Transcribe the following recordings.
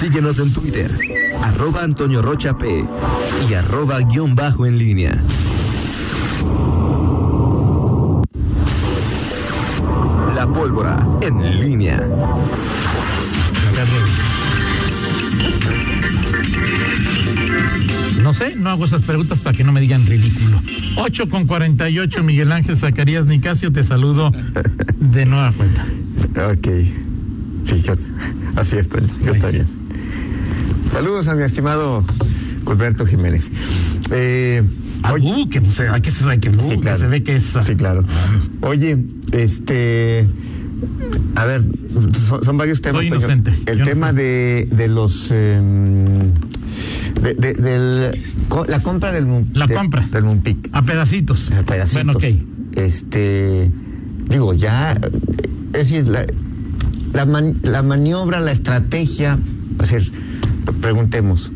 Síguenos en Twitter, arroba Antonio Rocha P y arroba guion bajo en línea. La pólvora en línea. No sé, no hago esas preguntas para que no me digan ridículo. 8 con 48, Miguel Ángel Zacarías Nicasio, te saludo de nueva cuenta. Ok. Sí, yo, así estoy. Yo estoy bien. Saludos a mi estimado Colberto Jiménez. Eh, ah, oye, uh, que, pues, hay que, hay que, uh, sí, que claro. se ve que es. Sí, claro. Oye, este. A ver, son, son varios temas. Soy inocente. El Yo no tema fui. de, de los. em, de, de- del, la compra del La compra. del Munpic. A pedacitos. a pedacitos. Bueno, ok. Este, digo, ya, eh, es decir, la, la, man- la maniobra, la estrategia, es decir, preguntemos,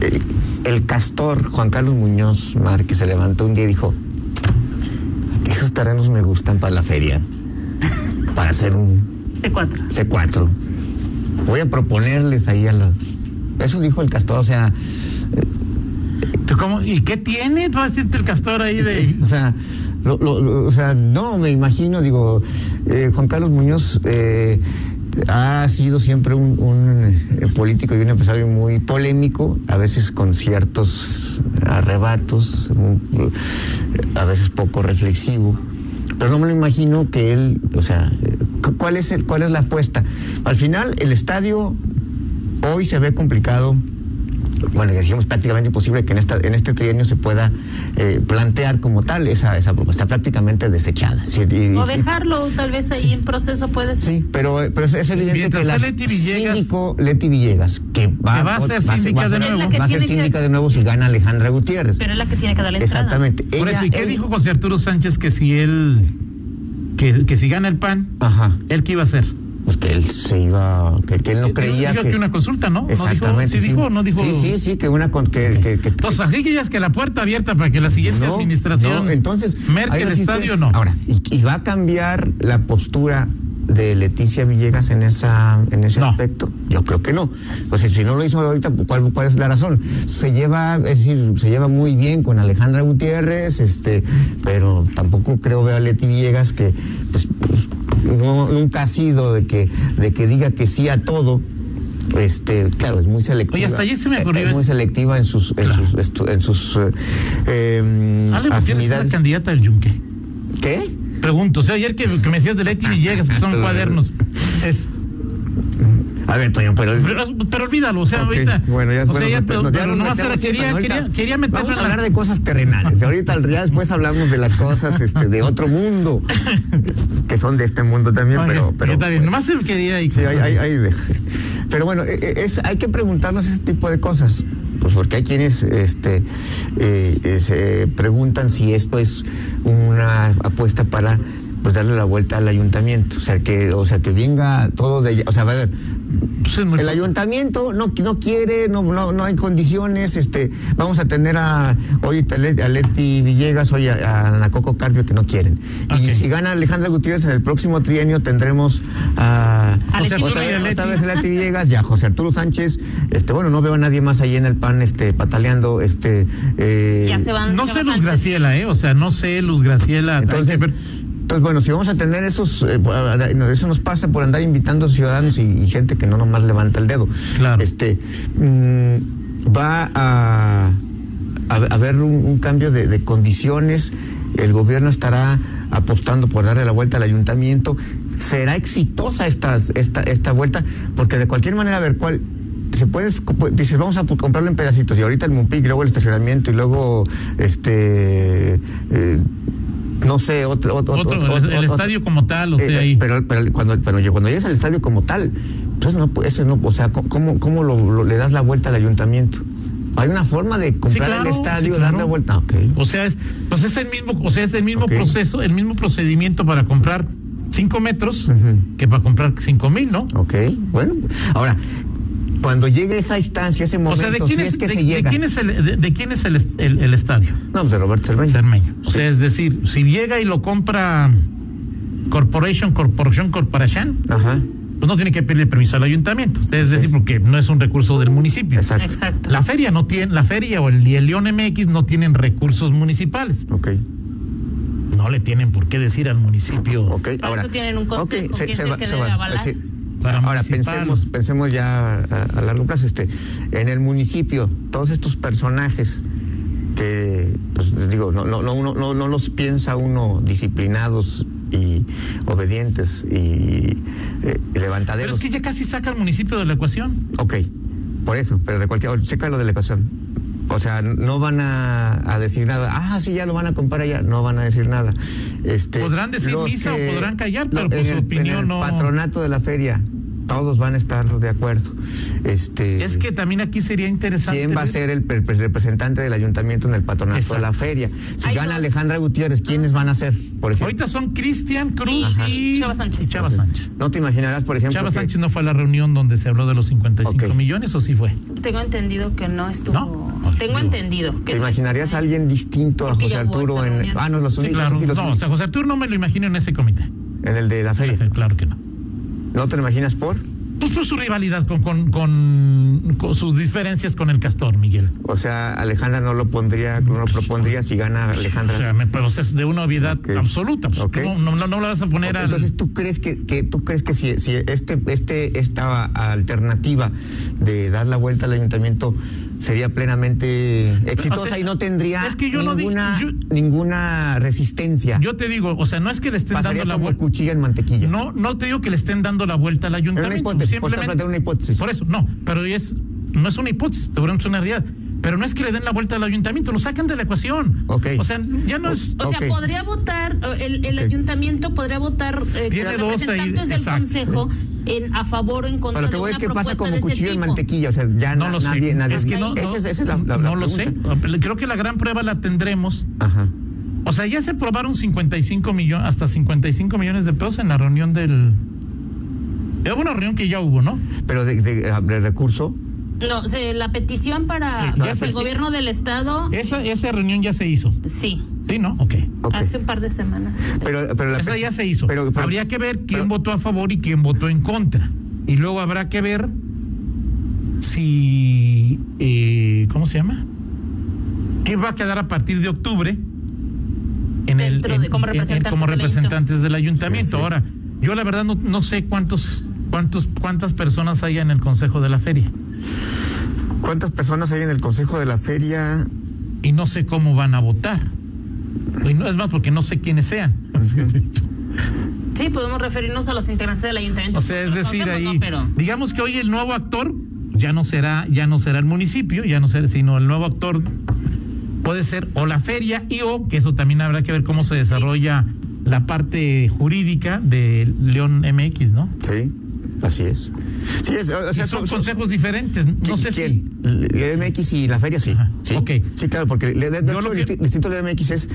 el, el castor Juan Carlos Muñoz Márquez se levantó un día y dijo, esos terrenos me gustan para la feria, para hacer un C4. C4. Voy a proponerles ahí a los... Eso dijo el castor, o sea, ¿Tú cómo- ¿Y qué tiene? ¿Tú vas a decirte el castor ahí de.? O sea, lo- lo- lo- o sea, no me imagino, digo, eh, Juan Carlos Muñoz eh, ha sido siempre un, un, eh, político y un empresario muy polémico, a veces con ciertos arrebatos, muy, a veces poco reflexivo. Pero no me lo imagino que él, o sea, eh, cu- ¿cuál es, el, cuál es la apuesta? Al final, el estadio hoy se ve complicado bueno, dijimos prácticamente imposible que en esta en este trienio se pueda eh, plantear como tal esa, esa propuesta, prácticamente desechada. Sí, y- O y- dejarlo tal vez ahí en proceso puede ser. Sí, pero, pero es, es evidente que la Leti Villegas- síndico Leti Villegas, que va, Que va a ser síndica de nuevo. va a ser síndica de nuevo si gana Alejandra Gutiérrez. Pero es la que tiene que dar la entrada. Exactamente. Por Ella- eso, ¿y qué él- dijo José Arturo Sánchez que si él. Que, que si gana el PAN, Ajá. ¿él qué iba a hacer? Pues que él se iba, que, que él no creía dijo que... que una consulta, ¿no? ¿No dijo- Exactamente. ¿Sí dijo o no dijo? Sí, sí, sí, que una... Con, que, que, que- Entonces, así que ya es que la puerta abierta para que la siguiente No, administración no, entonces merque hay el estadio no. Ahora, y, y va a cambiar la postura de Leticia Villegas en esa en ese No. aspecto? Yo creo que no. O sea, si no lo hizo ahorita, ¿cuál, cuál es la razón? Se lleva, es decir, se lleva muy bien con Alejandra Gutiérrez, este, pero tampoco creo ver a Leti Villegas que pues, pues, no, nunca ha sido de que de que diga que sí a todo. Este, claro, es muy selectiva. Oye, hasta ayer se me ocurrió Es muy selectiva en sus, en Claro. sus, estu- en sus eh, eh, la afinidades. candidata del Yunque. ¿Qué? Pregunto, o sea, ayer que, que me decías de Leti Villegas, que son cuadernos, es, A ver, Toño, pero. pero, pero olvídalo, o sea, Ok, ahorita. Bueno, ya, o bueno, sea, ya, no, pero, no, en- quería, ahorita quería, quería meterlo Vamos a en la- hablar de cosas terrenales. Ahorita, ya después hablamos de las cosas este, de otro mundo, que son de este mundo también, pero. pero está bien, nomás se quería ahí. Sí, hay de- Pero bueno, eh, eh, es, hay que preguntarnos ese tipo de cosas. Pues porque hay quienes este, eh, eh, se preguntan si esto es una apuesta para pues darle la vuelta al ayuntamiento. O sea, que, o sea, que venga todo de. O sea, a ver, el ayuntamiento no, no quiere, no, no, no hay condiciones, este, vamos a tener a hoy a Le- a Leti Villegas, hoy a, a Ana Coco Carpio que no quieren. Y si gana Alejandra Gutiérrez en el próximo trienio tendremos a A Leti otra, vez- otra vez a Leti Villegas y a José Arturo Sánchez. Este, bueno, no veo a nadie más ahí en el pan, este, pataleando, este. eh, Ya se van. No se sé Luz Sánchez. Graciela, ¿eh? O sea, no sé Luz Graciela. Entonces. Entonces, bueno, si vamos a tener esos, eh, eso nos pasa por andar invitando ciudadanos y, y gente que no nomás levanta el dedo. Claro. Este, mm, va a, a, a haber un, un cambio de, de condiciones, el gobierno estará apostando por darle la vuelta al ayuntamiento. ¿Será exitosa esta, esta, esta vuelta? Porque de cualquier manera, a ver, ¿cuál, se puede, dices, vamos a comprarlo en pedacitos, y ahorita el Mumpic, luego el estacionamiento, y luego, este, eh, no sé, otro, otro, Otro, otro- el, estadio como tal, o sea, eh, ahí. Pero, pero cuando, pero yo- cuando llegas al estadio como tal, entonces no, pu- ese no, o sea, ¿cómo, cómo lo, lo- le das la vuelta al ayuntamiento? Hay una forma de comprar claro, el estadio, sí, dar la vuelta. Ok. O sea, es, pues es el mismo, o sea, es el mismo proceso, el mismo procedimiento para comprar cinco metros que para comprar cinco mil, ¿no? Ok. Bueno, ahora, cuando llegue esa instancia, ese O momento, sea, ¿de si quién es, es, que de, se de llega. quién es el, de, de quién es el, est- el- el estadio? No, pues de Roberto Cermeño. Cermeño. O sea, es decir, si llega y lo compra Corporation, Corporation, Corporation, Ajá. pues no tiene que pedirle permiso al ayuntamiento. Es decir, porque no es un recurso del municipio. Exacto. Exacto. La feria no tiene, la feria o el, el León MX no tienen recursos municipales. Ok. No le tienen por qué decir al municipio. Ok, Por ahora. eso tienen un consejo, ok, que es el que debe vale. avalar. Sí. Para ahora municipal. pensemos, pensemos ya a, a largo plazo, este, en el municipio, todos estos personajes que, pues digo, no, no, no, no, no los piensa uno disciplinados y obedientes y, eh, y Pero levantaderos. es que ya casi saca al municipio de la ecuación. Ok, por eso, pero de cualquier, checa lo de la ecuación. O sea, no van a, a decir nada. Ah, sí, ya lo van a comprar allá. No van a decir nada. Este, Podrán decir misa o podrán callar, pero pues en su el- opinión en el no- patronato de la feria, todos van a estar de acuerdo. Este, Es que también aquí sería interesante. ¿Quién va a ser el, pre- pre- representante del ayuntamiento en el patronato Exacto. de la feria? Si Hay gana dos. Alejandra Gutiérrez, ¿quiénes van a ser? Por ejemplo. Ahorita son Cristian Cruz Ajá. y Chava Sánchez. y Chava Sánchez. No te imaginarás, por ejemplo, Chava que- Sánchez no fue a la reunión donde se habló de los 55 Ok. millones o sí fue. Tengo entendido que no estuvo. ¿No? Tengo entendido. Que ¿Te imaginarías a alguien distinto a José Arturo en... reunión. Ah, no, los Sí, únicos, claro. sí, los no, o únicos. sea, José Arturo no me lo imagino en ese comité. en el de la feria. Claro que no. ¿No te lo imaginas por? Pues por su rivalidad con, con, con, con sus diferencias con el Castor, Miguel. O sea, Alejandra no lo pondría, no lo propondría si gana O Alejandra. sea, me, pero es de una obviedad absoluta. Pues, Ok. no, no, no, no la vas a poner Ok, al. Entonces, ¿tú crees que, que tú crees que si, si este, este, esta alternativa de dar la vuelta al ayuntamiento sería plenamente exitosa O sea, y no tendría es que yo no di- ninguna, yo- ninguna resistencia? Yo te digo, o sea, no es que le estén Pasaría dando la como vuelta. cuchilla en mantequilla. No, no te digo que le estén dando la vuelta al Es una ayuntamiento. hipótesis, simplemente- una hipótesis. Por eso, no, pero es, no es una hipótesis, seguramente es una realidad. Pero no es que le den la vuelta al ayuntamiento, lo sacan de la ecuación. Ok. O sea, ya no es. O sea, podría votar, eh, el, el ayuntamiento podría votar eh, Tiene con dos ahí, representantes del exacto. consejo en, a favor o en contra Pero lo que de voy una es que pasa como de cuchillo en mantequilla, o sea, ya No na- lo sé. nadie, nadie. es que no, esa, es- esa es la, no, la- la no lo sé. Creo que la gran prueba la tendremos. Ajá. O sea, ya se aprobaron 55 millones, hasta 55 millones de pesos en la reunión del. Era una reunión que ya hubo, ¿no? Pero de, de- de recurso, No, se- la petición para, Sí, sé, el gobierno del estado, Esa, esa reunión ya se hizo. sí, ¿Sí, no? Ok. ok. hace un par de semanas. Pero, pero la Esa ya se hizo. Pero, pero- Habría que ver quién pero- votó a favor y quién votó en contra. Y luego habrá que ver si. eh, ¿Cómo se llama? ¿Quién va a quedar a partir de octubre? En el, en- de- como en- en- representantes como del representantes del ayuntamiento. Sí, sí. Ahora, yo la verdad no, no sé cuántos, cuántos, cuántas personas hay en el consejo de la feria. ¿Cuántas personas hay en el consejo de la feria? Y no sé cómo van a votar. Y no es más porque no sé quiénes sean. Sí, podemos referirnos a los integrantes del ayuntamiento. O sea, es decir, ahí, ¿no? Pero digamos que hoy el nuevo actor ya no será, ya no será el municipio, ya no será, sino el nuevo actor puede ser o la feria y o que eso también habrá que ver cómo se desarrolla la parte jurídica de León MX, ¿no? Sí, así es. Sí, es, o Y sea, son consejos diferentes, no sé si ¿Quién? El MX y la feria, sí. Ajá, sí. ok. Sí, claro, porque de, de- hecho el distrito del MX es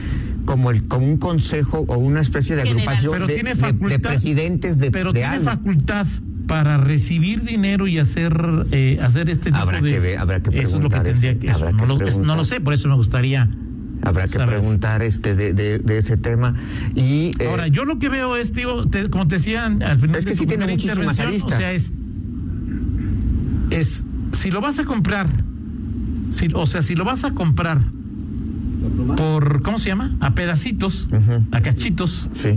como, el, como un consejo o una especie de agrupación de, tiene presidentes de, pero de tiene algo. facultad para recibir dinero y hacer eh, hacer este tipo Habrá de que ver, habrá que eso es lo que preguntar tendría que eso, no, que lo, es- no preguntar. lo sé por eso me gustaría Habrá que preguntar este de, de, de ese tema. Y, eh, Ahora, yo lo que veo es, tío, te- como te decía al final Es que sí tiene muchísimas aristas. O sea, es, es, si lo vas a comprar, si, o sea, si lo vas a comprar por, ¿cómo se llama? A pedacitos, a cachitos, sí.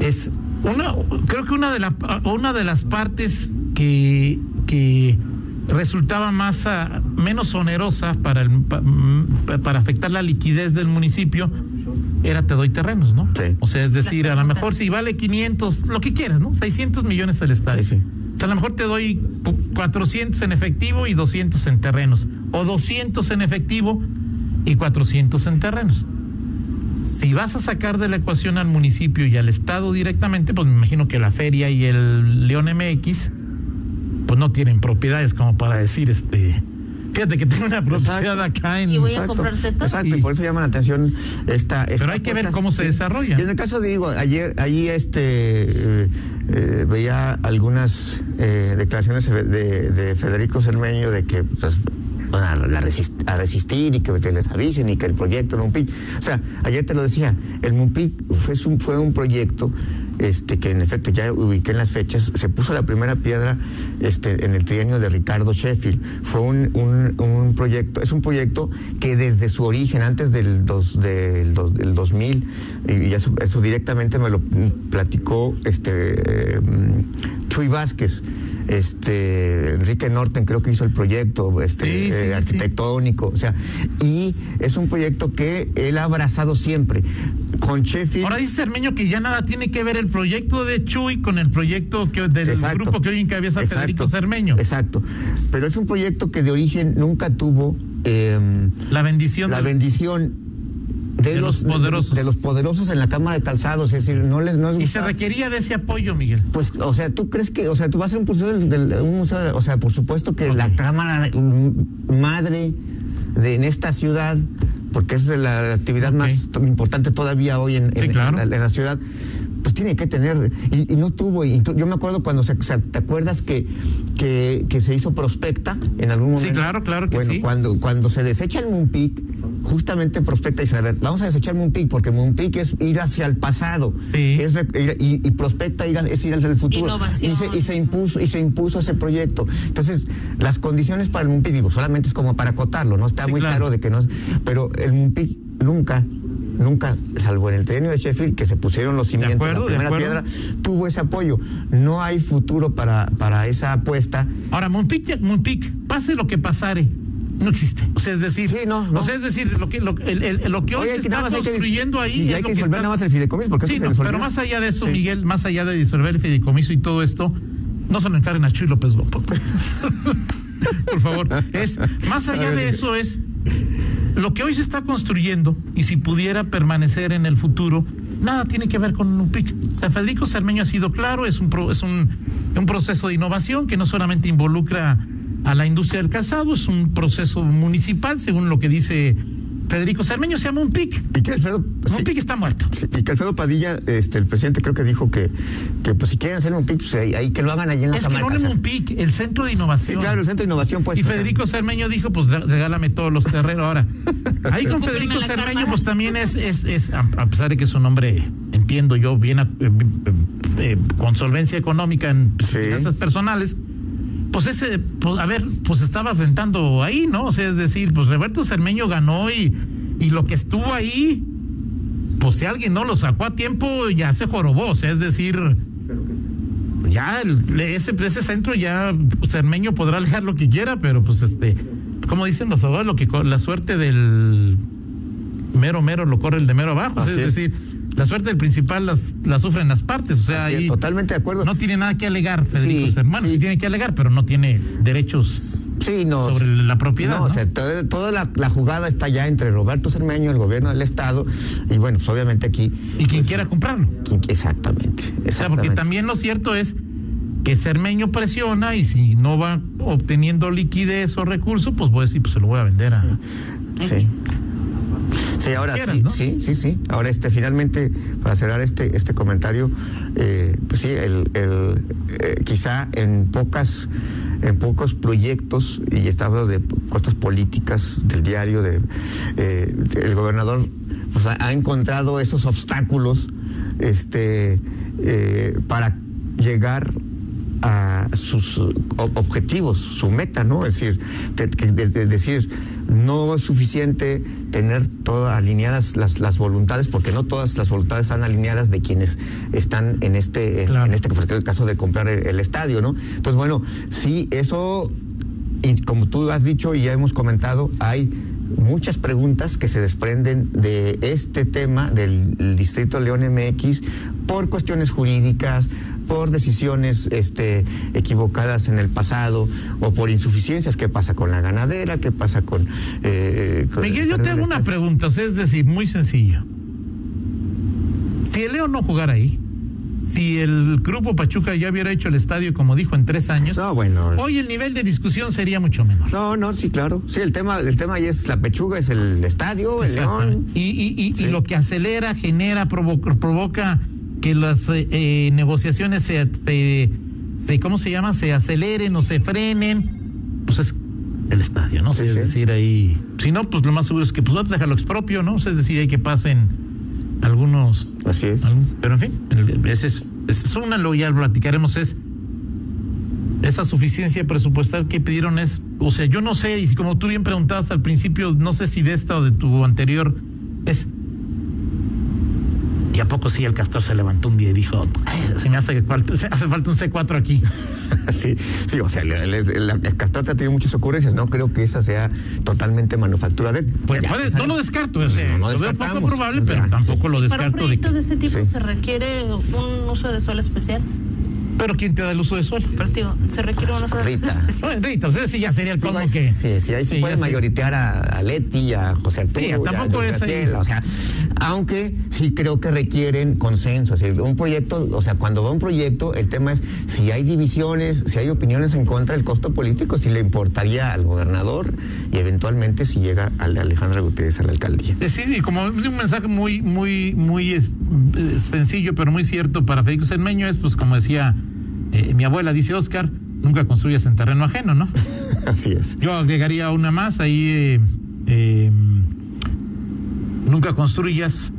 es una, creo que una de, la, una de las partes que, que resultaba más ah, menos onerosa para, el, pa- mm, para afectar la liquidez del municipio era te doy terrenos, ¿no? Sí. O sea, es decir, a lo mejor si vale 500, lo que quieras, ¿no? 600 millones el estadio. Sí, sí. O sea, a lo mejor te doy pu- 400 en efectivo y 200 en terrenos. O 200 en efectivo y 400 en terrenos. Si vas a sacar de la ecuación al municipio y al Estado directamente, pues me imagino que la feria y el León MX, pues no tienen propiedades como para decir, este, fíjate que tengo una propiedad acá en... Y voy a comprarte todo. Exacto, y, por eso llama la atención esta. esta Pero hay que ver cómo se desarrolla. Y en el caso, de, digo, ayer, allí este, eh, eh, veía algunas eh, declaraciones de, de Federico Cermeño de que pues, van a, la resist- a resistir y que, que les avisen y que el proyecto, el MUMPIC. O sea, ayer te lo decía, el MUMPIC fue un, fue un proyecto este, que en efecto ya ubiqué en las fechas, se puso la primera piedra este, en el trienio de Ricardo Sheffield. Fue un, un, un proyecto, es un proyecto que desde su origen, antes del, dos, del, dos- del 2000, y eso, eso directamente me lo platicó este, eh, Chuy Vázquez. Este Enrique Norten creo que hizo el proyecto este Sí, sí, eh, sí. arquitectónico, o sea, y es un proyecto que él ha abrazado siempre con Sheffield. Ahora dice Cermeño que ya nada tiene que ver el proyecto de Chuy con el proyecto que, del Exacto. grupo que hoy encabeza Exacto. Federico Cermeño. Exacto. Pero es un proyecto que de origen nunca tuvo eh, La bendición la del- bendición de, De los poderosos. De, los poderosos en la Cámara de Calzados. Es decir, no les, no les y se requería de ese apoyo, Miguel. Pues, o sea, ¿tú crees que, o sea, tú vas a ser un museo del, del- un museo, o sea, por supuesto que la Cámara mm, madre de en esta ciudad, porque es la actividad más importante todavía hoy en, Sí, en- claro. en la, en la ciudad, pues tiene que tener, y, y no tuvo, y tú- yo me acuerdo cuando se, se- ¿te acuerdas que, que, que se hizo prospecta en algún Sí, momento? claro, claro que bueno, sí. cuando, cuando se desecha el Moonpeak, justamente prospecta y dice, a ver, vamos a desechar Moonpeak, porque Moonpeak es ir hacia el pasado, Sí. es ir- y, y prospecta ir a- es ir hacia el futuro. Innovación. Y se, y se impuso y se impuso ese proyecto. Entonces, las condiciones para el MUNPIC, digo, solamente es como para acotarlo, no está Sí, muy claro. claro de que no es, pero el MUNPIC nunca nunca, salvo en el trienio de Sheffield, que se pusieron los cimientos, acuerdo, la de primera piedra, tuvo ese apoyo. No hay futuro para, para esa apuesta. Ahora, Moonpick, ya- Moonpick, pase lo que pasare, no existe. O sea, es decir, Sí, no, no. O sea, es decir, lo que, lo, el- el- lo que hoy Oye, se está que- construyendo ahí. sí, es hay que disolver está- nada más el fideicomiso, porque Sí, no, se pero más allá de eso. Miguel, más allá de disolver el fideicomiso y todo esto, no se lo encarguen a Chuy López Gómez. Por favor, es más allá de eso es lo que hoy se está construyendo y si pudiera permanecer en el futuro, nada tiene que ver con un PIC. O sea, Federico Cermeño ha sido claro, es un pro- es un, un proceso de innovación que no solamente involucra a la industria del calzado, es un proceso municipal, según lo que dice Federico Cermeño, se llama un PIC. Y que Alfredo, sí, Un PIC está muerto. sí, y que Alfredo Padilla, este, el presidente creo que dijo que, que pues si quieren hacer un PIC, pues ahí, ahí que lo hagan allí en la Es que no un PIC, el centro de Sí, innovación. claro, el Centro de Innovación, pues. Y Federico Cermeño dijo, pues re- regálame todos los terrenos. Ahora, ahí con Federico Cermeño, cámara. pues también es, es, es a, pesar de que es un hombre, entiendo yo, bien a- eh, eh, con solvencia económica en Sí. finanzas personales, pues ese, pues, a ver, pues estaba rentando ahí, ¿no? O sea, es decir, pues Roberto Cermeño ganó y, y lo que estuvo ahí, pues si alguien no lo sacó a tiempo, ya se jorobó. O sea, es decir, ya el- ese, ese centro ya Cermeño podrá alegar lo que quiera, pero pues este, como dicen los abogados, lo que la suerte del mero mero lo corre el de mero abajo. O sea, Así es es. decir, la suerte del principal las, la sufren las partes. O sea, es, totalmente de acuerdo. no tiene nada que alegar Federico Sí, Cermeño. sí. Sí tiene que alegar, pero no tiene derechos Sí, no. sobre la propiedad. No, ¿no? o sea, toda, toda la, la jugada está ya entre Roberto Cermeño, el gobierno del Estado, y bueno, pues obviamente aquí. y quien pues, quiera comprarlo. quien- exactamente. O sea, porque exactamente. también lo cierto es que Cermeño presiona y si no va obteniendo liquidez o recursos, pues voy a decir, pues se lo voy a vender a. Sí. Sí, ahora Quieras, sí, ¿no? sí, sí, sí. Ahora este, finalmente, para cerrar este, este comentario, eh, pues sí, el, el, eh, quizá en pocas, en pocos proyectos, y estamos de costas políticas del diario, de eh, el gobernador pues, ha, ha encontrado esos obstáculos este, eh, para llegar a sus objetivos, su meta, ¿no? Es decir, de- de- decir, no es suficiente tener todas alineadas las, las voluntades, porque no todas las voluntades están alineadas de quienes están en este, Claro. en este el caso de comprar el, el estadio, ¿no? Entonces, bueno, sí, eso, y como tú has dicho y ya hemos comentado, hay muchas preguntas que se desprenden de este tema del Distrito León MX por cuestiones jurídicas, por decisiones este, equivocadas en el pasado o por insuficiencias. ¿Qué pasa con la ganadera? ¿Qué pasa con... eh, con- Miguel, yo te hago una pregunta, o sea, es decir, muy sencillo. Si el León no jugara ahí, si el grupo Pachuca ya hubiera hecho el estadio, como dijo, en tres años, No, bueno. hoy el nivel de discusión sería mucho menor. No, no, sí, claro. Sí, el tema, el tema ahí es la pechuga, es el estadio, el león. Y, y, y, lo que acelera, genera, provoca, provoca que las eh, eh, negociaciones se, se, se- ¿cómo se llama? Se aceleren o se frenen, pues es el estadio, ¿no? Sí, es sí. decir, ahí, si no, pues lo más seguro es que pues dejarlo expropio, ¿no? O sea, es decir, hay que pasen algunos. Así es. algún- pero en fin, ese es, ese es una, luego ya platicaremos, es esa suficiencia presupuestal que pidieron es, o sea, yo no sé, y como tú bien preguntabas al principio, no sé si de esta o de tu anterior. ¿Y a poco sí el castor se levantó un día y dijo, "Ay, se me hace falta, se hace falta un C4 aquí? Sí, sí, o sea, el, el, el- el Castor ha tenido muchas ocurrencias. No creo que esa sea totalmente manufactura de él. Pues Ya, puede, no lo descarto, o sea, No, no lo veo poco probable, o sea, pero tampoco lo Para un descarto de proyecto que. de ese tipo Sí. se requiere un uso de suelo especial. Pero ¿quién te da el uso de suelo? Pero digo, se requiere un uso de Rita. No, Rita, o sea, sí ya sería el Sí, colmo pues, que. sí, sí, ahí se Sí, puede mayoritear a, a Leti, a José Arturo, Sí, a tampoco Luis es ahí. O sea, aunque sí creo que requieren consenso, así, un proyecto, o sea, cuando va un proyecto, el tema es si hay divisiones, si hay opiniones en contra del costo político, si le importaría al gobernador y eventualmente si llega al de Alejandra Gutiérrez a la alcaldía. Eh, Sí, y como un mensaje muy, muy, muy es- eh, sencillo, pero muy cierto para Federico Cermeño es, pues, como decía eh, mi abuela, dice Oscar, nunca construyas en terreno ajeno, ¿no? Así es. Yo agregaría una más ahí, eh, eh, nunca construyas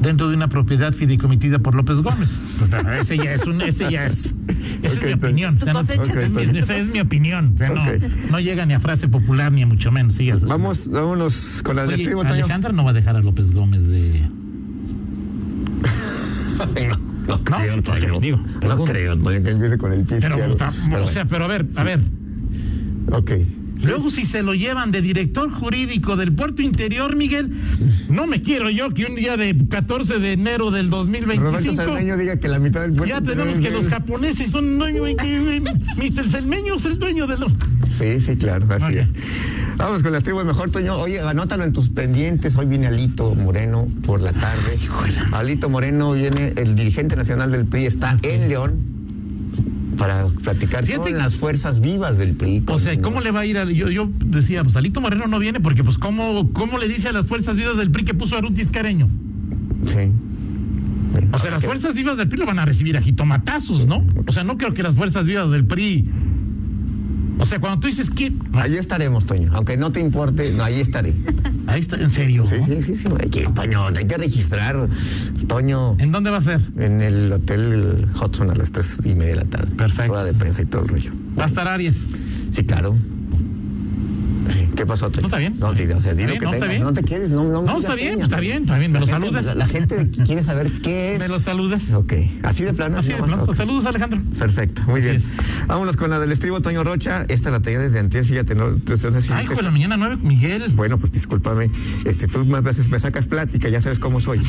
dentro de una propiedad fideicomitida por López Gómez. Pero ese ya es un, ese ya es, esa es mi opinión. Esa es mi opinión. O sea, no, llega ni a frase popular ni a mucho menos. sigas. Vamos, vámonos con la Oye, Toño. Alejandra no va a dejar a López Gómez de. No creo, No, Toño. digo, No creo, Toño, que empiece con el pie Pero, izquierdo. ta- Pero o sea, pero a ver, a ver. ok. Luego, si se lo llevan de director jurídico del puerto interior, Miguel, no me quiero yo que un día de 14 de enero del Roberto 2025 Cermeño diga que la mitad del pueblo. ya tenemos que los japoneses son dueños. Mr. Cermeño es el dueño de los. Sí, sí, claro, así Ok. es. Vamos con las tribus mejor, Toño. Oye, anótalo en tus pendientes. Hoy viene Alito Moreno por la tarde. Alito Moreno viene, el dirigente nacional del PRI está en León para platicar Fíjate con las fuerzas vivas del PRI. O sea, ¿cómo le va a ir a.? Yo, yo decía, pues Alito Moreno no viene porque, pues, ¿cómo, ¿cómo le dice a las fuerzas vivas del PRI que puso a Rutis Careño? Sí. O sea, las fuerzas vivas del PRI lo van a recibir a jitomatazos, ¿no? O sea, no creo que las fuerzas vivas del PRI. O sea, cuando tú dices que. Ahí estaremos, Toño. Aunque no te importe, no, ahí estaré. Ahí está, en serio. Sí, sí, sí, sí. Hay que, Toño, hay que registrar. Toño, ¿En dónde va a ser? en el hotel Hudson a las tres y media de la tarde. Perfecto. Hora de prensa y todo el rollo. Va a estar Arias. Sí, claro. Sí, ¿Qué pasó? Toño? No, está bien. No, sí, o sea, di lo que no, está tengas, bien. no te quedes, no, no, me No, está bien, señas, está bien, está bien, me La lo gente- saludas. La, gente quiere saber qué es. ¿Me lo saludas? Ok, así de plano. Así de plano. Saludos, Alejandro. Perfecto, muy Así bien. es. Vámonos con la del estribo Toño Rocha. Esta la tenía desde antes, fíjate, no, si Ay, hijo de la mañana nueve, Miguel. Bueno, pues discúlpame. Este, tú más veces me sacas plática, ya sabes cómo soy.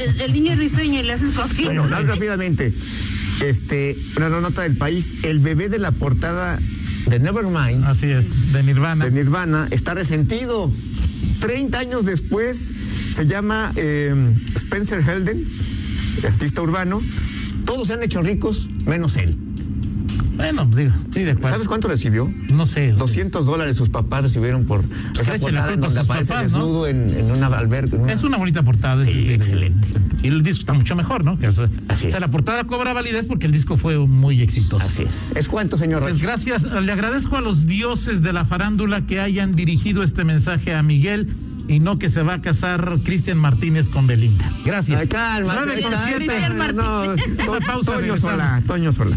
El, el niño risueño y le haces cosquillas. Bueno, dale rápidamente. Este, una nota del país. El bebé de la portada de Nevermind, Así es, de Nirvana. de Nirvana, está resentido. 30 años después, se llama eh, Spencer Helden, artista urbano. Todos se han hecho ricos, menos él. Bueno, digo, sí, de acuerdo. ¿Sabes cuánto recibió? No sé. o sea, 200 dólares sus papás recibieron por esa Échale la portada donde aparece papás, ¿no? desnudo en, en una alberca. una- Es una bonita portada. Sí, es excelente. Y el disco está mucho mejor, ¿no? Que, o sea, Así o sea, es. la portada cobra validez porque el disco fue muy exitoso. Así es. ¿Es cuánto, señor Pues gracias, le agradezco a los dioses de la farándula que hayan dirigido este mensaje a Miguel y no que se va a casar Cristian Martínez con Belinda. Gracias. Ay, calma, Nueve con calma, siete. Cristian Martínez. No, To- Toño. Sola, Toño Sola.